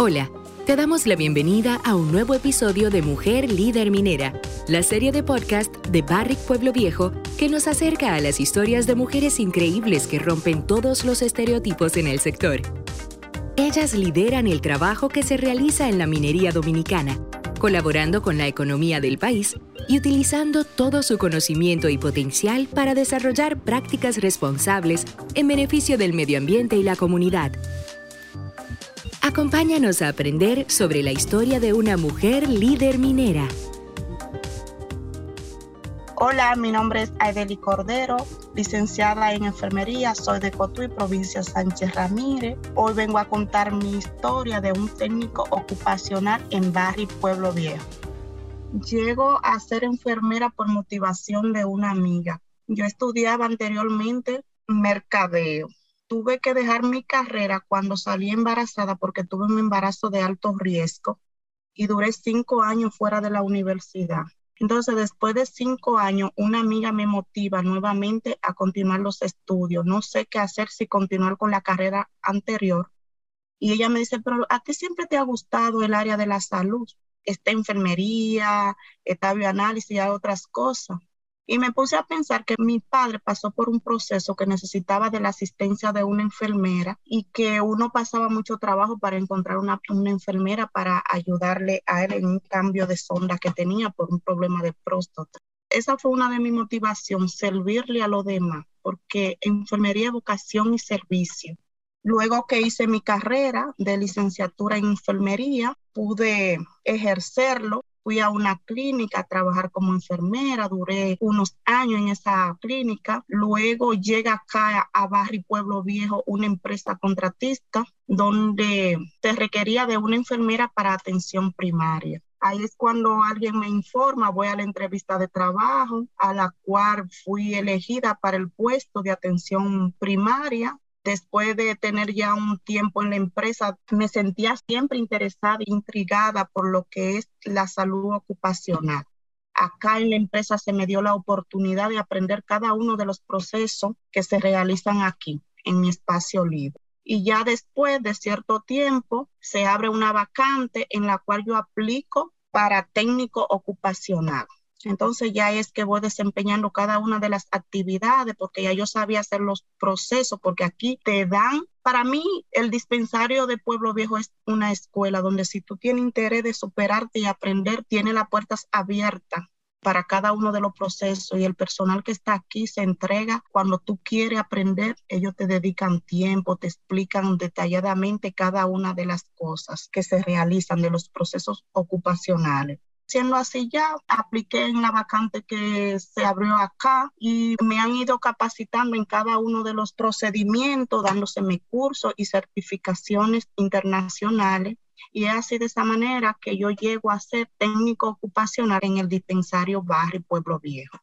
Hola, te damos la bienvenida a un nuevo episodio de Mujer Líder Minera, la serie de podcast de Barrick Pueblo Viejo que nos acerca a las historias de mujeres increíbles que rompen todos los estereotipos en el sector. Ellas lideran el trabajo que se realiza en la minería dominicana, colaborando con la economía del país y utilizando todo su conocimiento y potencial para desarrollar prácticas responsables en beneficio del medio ambiente y la comunidad. Acompáñanos a aprender sobre la historia de una mujer líder minera. Hola, mi nombre es Aideli Cordero, licenciada en enfermería, soy de Cotuí, provincia Sánchez Ramírez. Hoy vengo a contar mi historia de un técnico ocupacional en Barri Pueblo Viejo. Llego a ser enfermera por motivación de una amiga. Yo estudiaba anteriormente mercadeo. Tuve que dejar mi carrera cuando salí embarazada porque tuve un embarazo de alto riesgo y duré cinco años fuera de la universidad. Entonces, después de cinco años, una amiga me motiva nuevamente a continuar los estudios. No sé qué hacer, si continuar con la carrera anterior. Y ella me dice, pero a ti siempre te ha gustado el área de la salud, esta enfermería, esta bioanálisis y otras cosas. Y me puse a pensar que mi padre pasó por un proceso que necesitaba de la asistencia de una enfermera y que uno pasaba mucho trabajo para encontrar una, enfermera para ayudarle a él en un cambio de sonda que tenía por un problema de próstata. Esa fue una de mis motivaciones, servirle a los demás, porque enfermería, vocación y servicio. Luego que hice mi carrera de licenciatura en enfermería, pude ejercerlo fui a una clínica a trabajar como enfermera, duré unos años en esa clínica. Luego llega acá a Barri Pueblo Viejo una empresa contratista donde se requería de una enfermera para atención primaria. Ahí es cuando alguien me informa, voy a la entrevista de trabajo, a la cual fui elegida para el puesto de atención primaria después de tener ya un tiempo en la empresa, me sentía siempre interesada e intrigada por lo que es la salud ocupacional. Acá en la empresa se me dio la oportunidad de aprender cada uno de los procesos que se realizan aquí, en mi espacio libre. Y ya después de cierto tiempo se abre una vacante en la cual yo aplico para técnico ocupacional. Entonces ya es que voy desempeñando cada una de las actividades porque ya yo sabía hacer los procesos, porque aquí te dan, para mí el dispensario de Pueblo Viejo es una escuela donde si tú tienes interés de superarte y aprender, tiene las puertas abiertas para cada uno de los procesos y el personal que está aquí se entrega cuando tú quieres aprender, ellos te dedican tiempo, te explican detalladamente cada una de las cosas que se realizan de los procesos ocupacionales. Siendo así ya, apliqué en la vacante que se abrió acá y me han ido capacitando en cada uno de los procedimientos, dándoseme cursos y certificaciones internacionales. Y es así de esa manera que yo llego a ser técnico ocupacional en el dispensario Barrio Pueblo Viejo.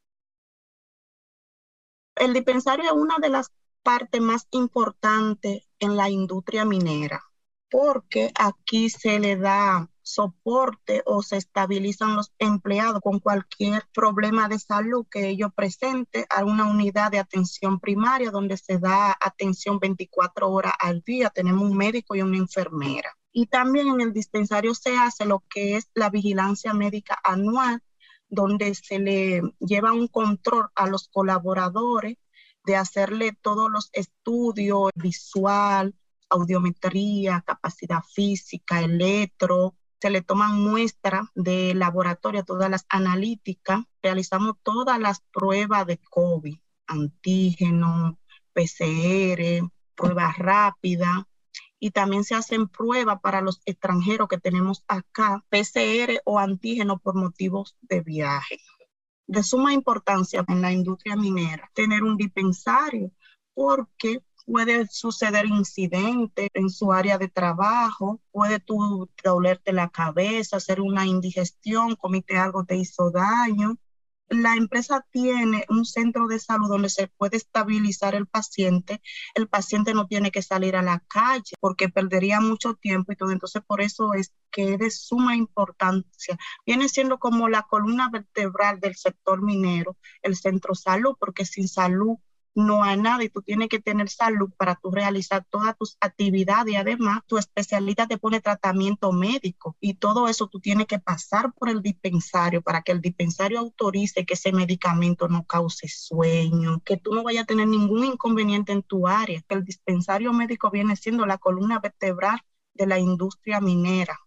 El dispensario es una de las partes más importantes en la industria minera, porque aquí se le da soporte o se estabilizan los empleados con cualquier problema de salud que ellos presenten a una unidad de atención primaria donde se da atención 24 horas al día. Tenemos un médico y una enfermera. Y también en el dispensario se hace lo que es la vigilancia médica anual, donde se le lleva un control a los colaboradores de hacerle todos los estudios visual, audiometría, capacidad física, electro, se le toman muestras de laboratorio, todas las analíticas, realizamos todas las pruebas de COVID, antígeno, PCR, pruebas rápidas, y también se hacen pruebas para los extranjeros que tenemos acá, PCR o antígeno por motivos de viaje. De suma importancia en la industria minera tener un dispensario porque puede suceder incidente en su área de trabajo, puede tú dolerte la cabeza, hacer una indigestión, comiste algo, te hizo daño. La empresa tiene un centro de salud donde se puede estabilizar el paciente. El paciente no tiene que salir a la calle porque perdería mucho tiempo y todo. Entonces, por eso es que es de suma importancia. Viene siendo como la columna vertebral del sector minero, el centro salud, porque sin salud no hay nada y tú tienes que tener salud para tú realizar todas tus actividades y además tu especialista te pone tratamiento médico y todo eso tú tienes que pasar por el dispensario para que el dispensario autorice que ese medicamento no cause sueño, que tú no vayas a tener ningún inconveniente en tu área. El dispensario médico viene siendo la columna vertebral de la industria minera.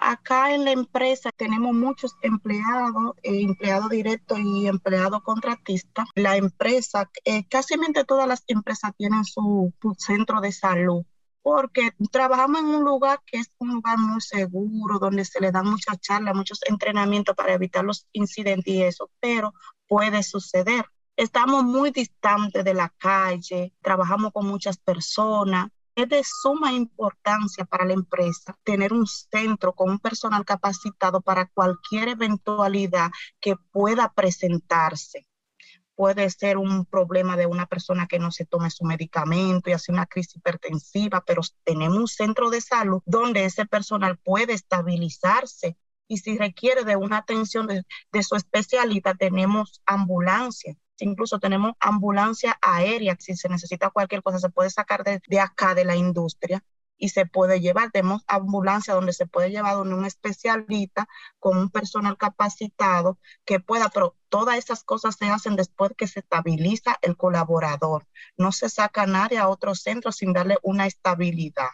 Acá en la empresa tenemos muchos empleados, eh, empleados directos y empleados contratistas. La empresa, eh, casi todas las empresas tienen su, centro de salud porque trabajamos en un lugar que es un lugar muy seguro, donde se le dan muchas charlas, muchos entrenamientos para evitar los incidentes y eso, pero puede suceder. Estamos muy distantes de la calle, trabajamos con muchas personas, es de suma importancia para la empresa tener un centro con un personal capacitado para cualquier eventualidad que pueda presentarse. Puede ser un problema de una persona que no se tome su medicamento y hace una crisis hipertensiva, pero tenemos un centro de salud donde ese personal puede estabilizarse y si requiere de una atención de, su especialista, tenemos ambulancia incluso tenemos ambulancia aérea, si se necesita cualquier cosa, se puede sacar de, acá de la industria y se puede llevar. Tenemos ambulancia donde se puede llevar donde un especialista con un personal capacitado que pueda, pero todas esas cosas se hacen después que se estabiliza el colaborador. No se saca nadie a otro centro sin darle una estabilidad.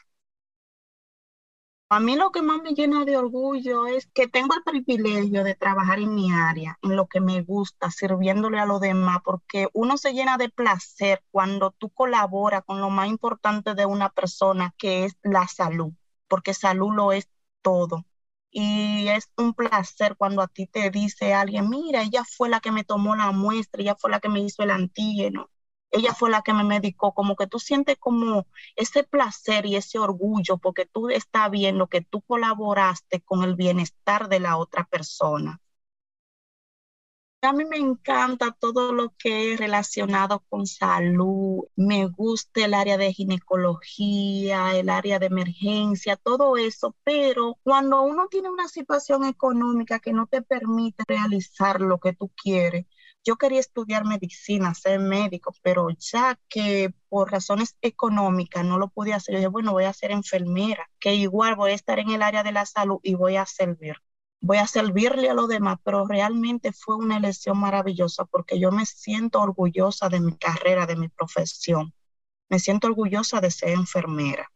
A mí lo que más me llena de orgullo es que tengo el privilegio de trabajar en mi área, en lo que me gusta, sirviéndole a los demás, porque uno se llena de placer cuando tú colaboras con lo más importante de una persona, que es la salud, porque salud lo es todo. Y es un placer cuando a ti te dice alguien, mira, ella fue la que me tomó la muestra, ella fue la que me hizo el antígeno, ella fue la que me medicó, como que tú sientes como ese placer y ese orgullo porque tú estás viendo que tú colaboraste con el bienestar de la otra persona. A mí me encanta todo lo que es relacionado con salud. Me gusta el área de ginecología, el área de emergencia, todo eso. Pero cuando uno tiene una situación económica que no te permite realizar lo que tú quieres, yo quería estudiar medicina, ser médico, pero ya que por razones económicas no lo podía hacer, yo dije, bueno, voy a ser enfermera, que igual voy a estar en el área de la salud y voy a servir. Voy a servirle a los demás, pero realmente fue una elección maravillosa porque yo me siento orgullosa de mi carrera, de mi profesión. Me siento orgullosa de ser enfermera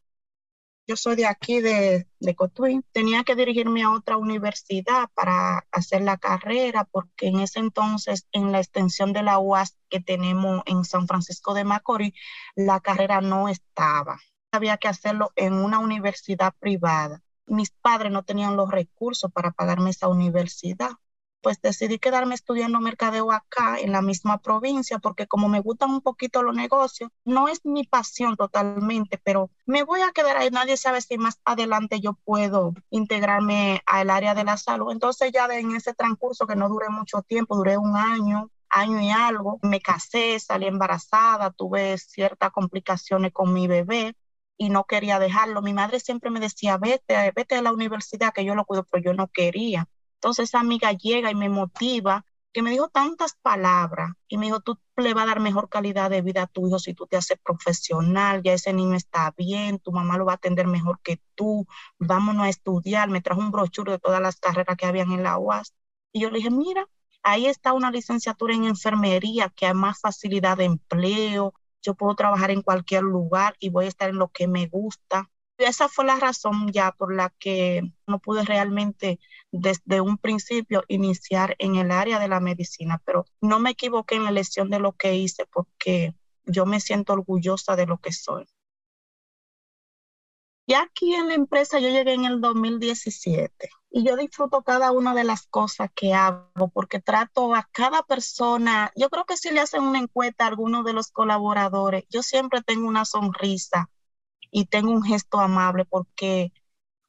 yo soy de aquí, de, Cotuí, tenía que dirigirme a otra universidad para hacer la carrera, porque en ese entonces, en la extensión de la UAS que tenemos en San Francisco de Macorís, la carrera no estaba. Había que hacerlo en una universidad privada. Mis padres no tenían los recursos para pagarme esa universidad pues decidí quedarme estudiando mercadeo acá en la misma provincia porque como me gustan un poquito los negocios, no es mi pasión totalmente, pero me voy a quedar ahí. Nadie sabe si más adelante yo puedo integrarme al área de la salud. Entonces ya en ese transcurso que no duré mucho tiempo, duré un año, año y algo, me casé, salí embarazada, tuve ciertas complicaciones con mi bebé y no quería dejarlo. Mi madre siempre me decía, vete, vete a la universidad que yo lo cuido, pero yo no quería. Entonces esa amiga llega y me motiva, que me dijo tantas palabras y me dijo, tú le vas a dar mejor calidad de vida a tu hijo si tú te haces profesional, ya ese niño está bien, tu mamá lo va a atender mejor que tú, vámonos a estudiar. Me trajo un brochure de todas las carreras que habían en la UAS. Y yo le dije, mira, ahí está una licenciatura en enfermería que hay más facilidad de empleo, yo puedo trabajar en cualquier lugar y voy a estar en lo que me gusta esa fue la razón ya por la que no pude realmente desde un principio iniciar en el área de la medicina, pero no me equivoqué en la elección de lo que hice porque yo me siento orgullosa de lo que soy. Y aquí en la empresa yo llegué en el 2017 y yo disfruto cada una de las cosas que hago porque trato a cada persona, yo creo que si le hacen una encuesta a alguno de los colaboradores, yo siempre tengo una sonrisa y tengo un gesto amable porque,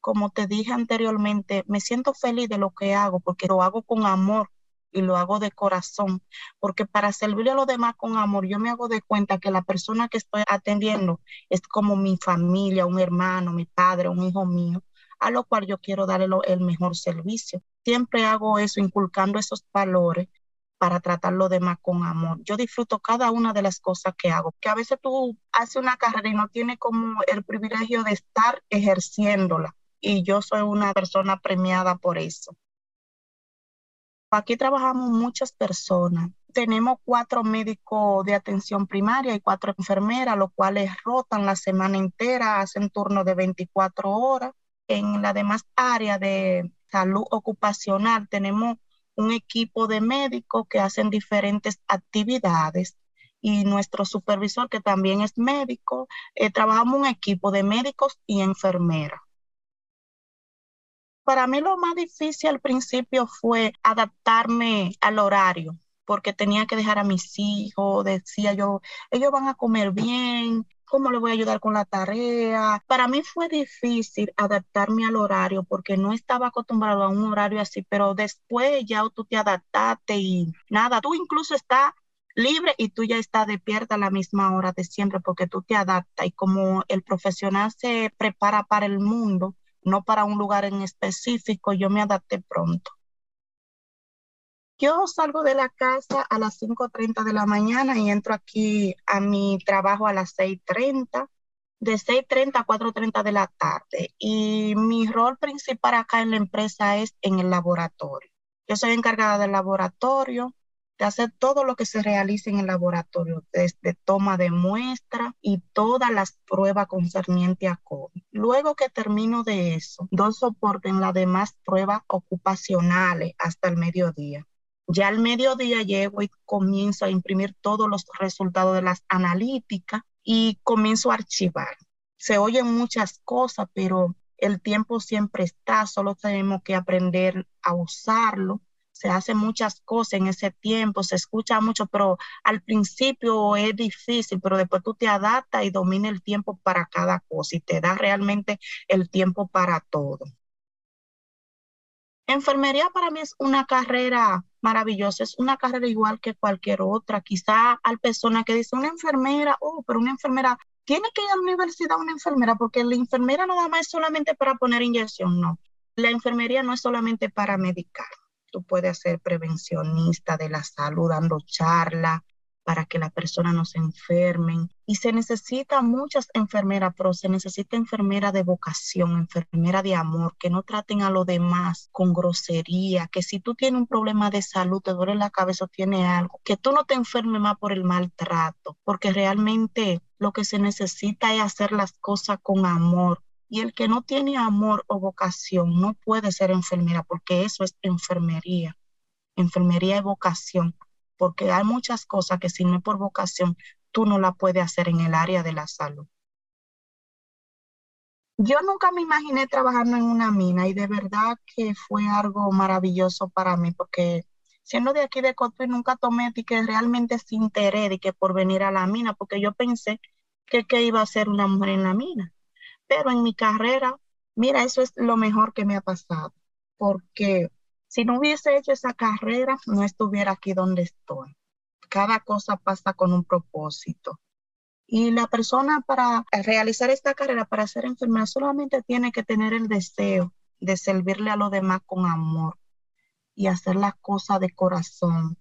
como te dije anteriormente, me siento feliz de lo que hago porque lo hago con amor y lo hago de corazón, porque para servirle a los demás con amor, yo me hago de cuenta que la persona que estoy atendiendo es como mi familia, un hermano, mi padre, un hijo mío, a lo cual yo quiero darle el mejor servicio. Siempre hago eso, inculcando esos valores para tratar lo demás con amor. Yo disfruto cada una de las cosas que hago, que a veces tú haces una carrera y no tienes como el privilegio de estar ejerciéndola. Y yo soy una persona premiada por eso. Aquí trabajamos muchas personas. Tenemos cuatro médicos de atención primaria y cuatro enfermeras, los cuales rotan la semana entera, hacen turno de 24 horas. En la demás área de salud ocupacional tenemos un equipo de médicos que hacen diferentes actividades y nuestro supervisor, que también es médico, eh, trabajamos un equipo de médicos y enfermeras. Para mí lo más difícil al principio fue adaptarme al horario, porque tenía que dejar a mis hijos, decía yo, ellos van a comer bien, ¿cómo le voy a ayudar con la tarea? Para mí fue difícil adaptarme al horario porque no estaba acostumbrado a un horario así, pero después ya tú te adaptaste y nada, tú incluso estás libre y tú ya estás despierta a la misma hora de siempre porque tú te adaptas y como el profesional se prepara para el mundo, no para un lugar en específico, yo me adapté pronto. Yo salgo de la casa a las 5.30 de la mañana y entro aquí a mi trabajo a las 6.30, de 6.30 a 4.30 de la tarde. Y mi rol principal acá en la empresa es en el laboratorio. Yo soy encargada del laboratorio, de hacer todo lo que se realice en el laboratorio, desde toma de muestra y todas las pruebas concernientes a COVID. Luego que termino de eso, doy soporte en las demás pruebas ocupacionales hasta el mediodía. Ya al mediodía llego y comienzo a imprimir todos los resultados de las analíticas y comienzo a archivar. Se oyen muchas cosas, pero el tiempo siempre está, solo tenemos que aprender a usarlo se hacen muchas cosas en ese tiempo, se escucha mucho, pero al principio es difícil, pero después tú te adaptas y domina el tiempo para cada cosa y te da realmente el tiempo para todo. Enfermería para mí es una carrera maravillosa, es una carrera igual que cualquier otra. Quizá hay personas que dicen una enfermera, oh, pero una enfermera tiene que ir a la universidad una enfermera, porque la enfermera nada más es solamente para poner inyección, no. La enfermería no es solamente para medicar tú puedes ser prevencionista de la salud, dando charla para que las personas no se enfermen. Y se necesita muchas enfermeras, pero se necesita enfermera de vocación, enfermera de amor, que no traten a los demás con grosería, que si tú tienes un problema de salud, te duele la cabeza o tienes algo, que tú no te enfermes más por el maltrato, porque realmente lo que se necesita es hacer las cosas con amor, y el que no tiene amor o vocación no puede ser enfermera porque eso es enfermería. Enfermería es vocación, porque hay muchas cosas que si no es por vocación, tú no la puedes hacer en el área de la salud. Yo nunca me imaginé trabajando en una mina y de verdad que fue algo maravilloso para mí porque siendo de aquí de Cotuí nunca tomé de que realmente se interés de que por venir a la mina porque yo pensé que, que iba a ser una mujer en la mina pero en mi carrera, mira, eso es lo mejor que me ha pasado, porque si no hubiese hecho esa carrera, no estuviera aquí donde estoy. Cada cosa pasa con un propósito. Y la persona para realizar esta carrera, para ser enfermera, solamente tiene que tener el deseo de servirle a los demás con amor y hacer las cosas de corazón,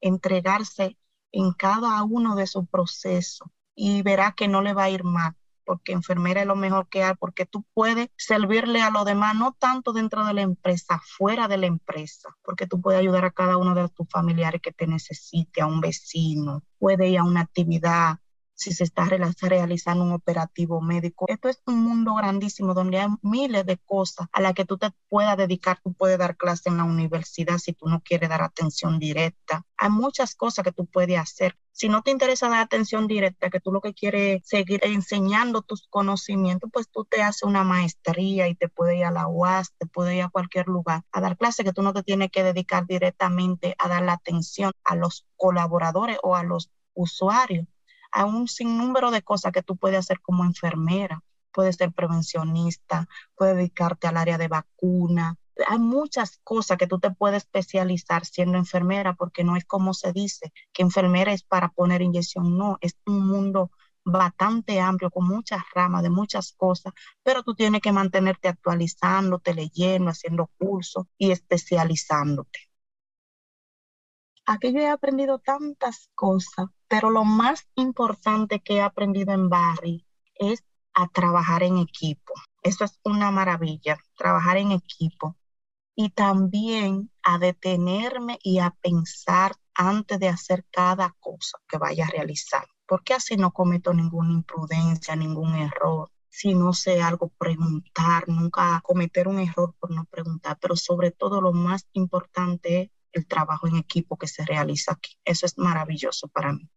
entregarse en cada uno de sus procesos y verá que no le va a ir mal porque enfermera es lo mejor que hay, porque tú puedes servirle a los demás, no tanto dentro de la empresa, fuera de la empresa, porque tú puedes ayudar a cada uno de tus familiares que te necesite, a un vecino, puede ir a una actividad, si se está realizando un operativo médico. Esto es un mundo grandísimo donde hay miles de cosas a las que tú te puedas dedicar. Tú puedes dar clase en la universidad si tú no quieres dar atención directa. Hay muchas cosas que tú puedes hacer. Si no te interesa dar atención directa, que tú lo que quieres es seguir enseñando tus conocimientos, pues tú te haces una maestría y te puedes ir a la UAS, te puedes ir a cualquier lugar a dar clase que tú no te tienes que dedicar directamente a dar la atención a los colaboradores o a los usuarios hay un sinnúmero de cosas que tú puedes hacer como enfermera. Puedes ser prevencionista, puedes dedicarte al área de vacuna. Hay muchas cosas que tú te puedes especializar siendo enfermera, porque no es como se dice que enfermera es para poner inyección, no, es un mundo bastante amplio, con muchas ramas de muchas cosas, pero tú tienes que mantenerte actualizándote, leyendo, haciendo cursos y especializándote. Aquí yo he aprendido tantas cosas, pero lo más importante que he aprendido en Barry es a trabajar en equipo. Eso es una maravilla, trabajar en equipo. Y también a detenerme y a pensar antes de hacer cada cosa que vaya a realizar, porque así no cometo ninguna imprudencia, ningún error. Si no sé algo, preguntar, nunca cometer un error por no preguntar, pero sobre todo lo más importante es el trabajo en equipo que se realiza aquí. Eso es maravilloso para mí.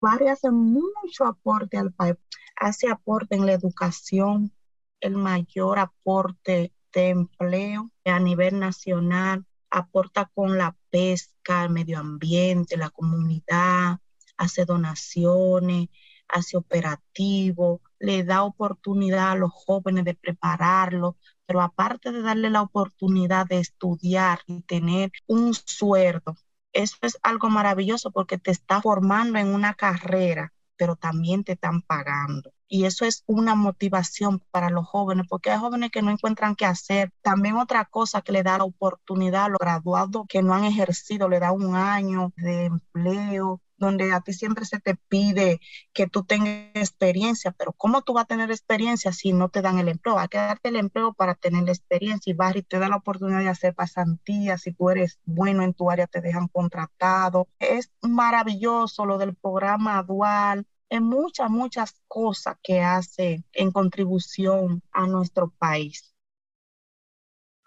Vari hace mucho aporte al país, hace aporte en la educación, el mayor aporte de empleo a nivel nacional, aporta con la pesca, el medio ambiente, la comunidad, hace donaciones, hace operativo, le da oportunidad a los jóvenes de prepararlo, pero aparte de darle la oportunidad de estudiar y tener un sueldo, eso es algo maravilloso porque te está formando en una carrera, pero también te están pagando y eso es una motivación para los jóvenes, porque hay jóvenes que no encuentran qué hacer. También otra cosa que le da la oportunidad a los graduados que no han ejercido, le da un año de empleo, donde a ti siempre se te pide que tú tengas experiencia, pero ¿cómo tú vas a tener experiencia si no te dan el empleo? Hay que darte el empleo para tener la experiencia y Barry te da la oportunidad de hacer pasantías, si tú eres bueno en tu área te dejan contratado. Es maravilloso lo del programa dual, en muchas, muchas cosas que hace en contribución a nuestro país.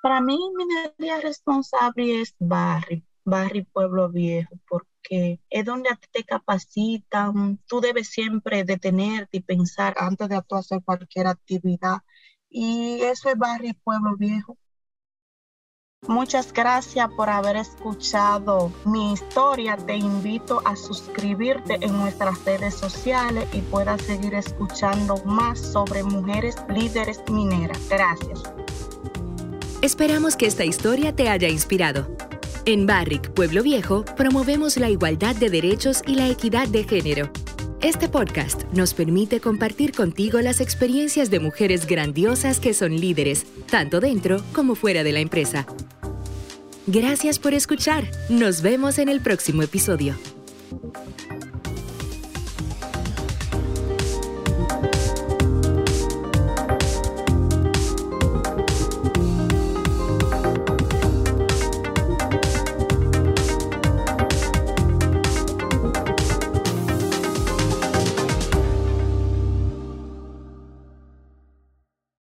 Para mí, mi área responsable es Barri, Barri Pueblo Viejo, porque es donde te capacitan, tú debes siempre detenerte y pensar antes de hacer cualquier actividad. Y eso es Barri Pueblo Viejo. Muchas gracias por haber escuchado mi historia. Te invito a suscribirte en nuestras redes sociales y puedas seguir escuchando más sobre mujeres líderes mineras. Gracias. Esperamos que esta historia te haya inspirado. En Barrick, Pueblo Viejo, promovemos la igualdad de derechos y la equidad de género. Este podcast nos permite compartir contigo las experiencias de mujeres grandiosas que son líderes, tanto dentro como fuera de la empresa. Gracias por escuchar. Nos vemos en el próximo episodio.